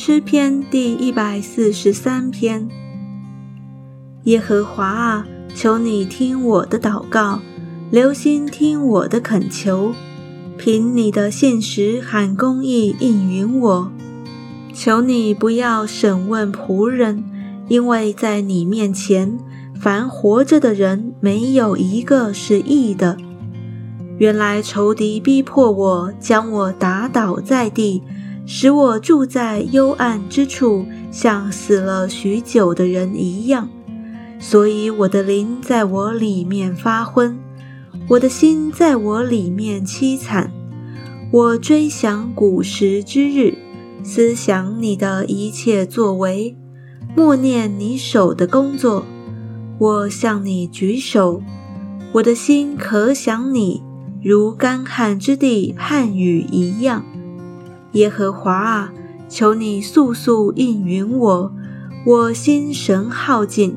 诗篇第一百四十三篇。耶和华啊，求你听我的祷告，留心听我的恳求，凭你的信实和公义应允我。求你不要审问仆人，因为在你面前，凡活着的人没有一个是义的。原来仇敌逼迫我，将我打倒在地。使我住在幽暗之处，像死了许久的人一样。所以我的灵在我里面发昏，我的心在我里面凄惨。我追想古时之日，思想你的一切作为，默念你手的工作。我向你举手，我的心可想你，如干旱之地旱雨一样。耶和华啊，求你速速应允我，我心神耗尽，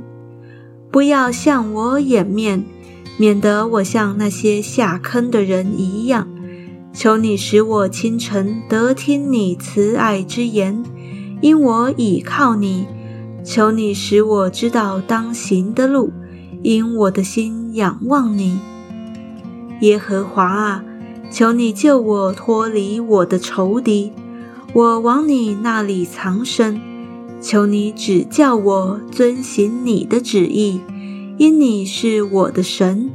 不要向我掩面，免得我像那些下坑的人一样。求你使我清晨得听你慈爱之言，因我倚靠你。求你使我知道当行的路，因我的心仰望你。耶和华啊。求你救我脱离我的仇敌，我往你那里藏身。求你指教我遵行你的旨意，因你是我的神，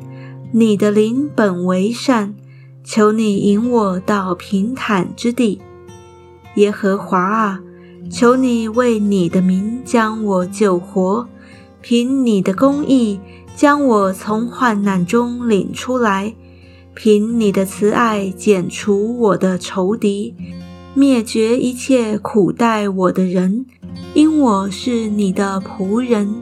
你的灵本为善。求你引我到平坦之地，耶和华啊，求你为你的名将我救活，凭你的公义将我从患难中领出来。凭你的慈爱，剪除我的仇敌，灭绝一切苦待我的人，因我是你的仆人。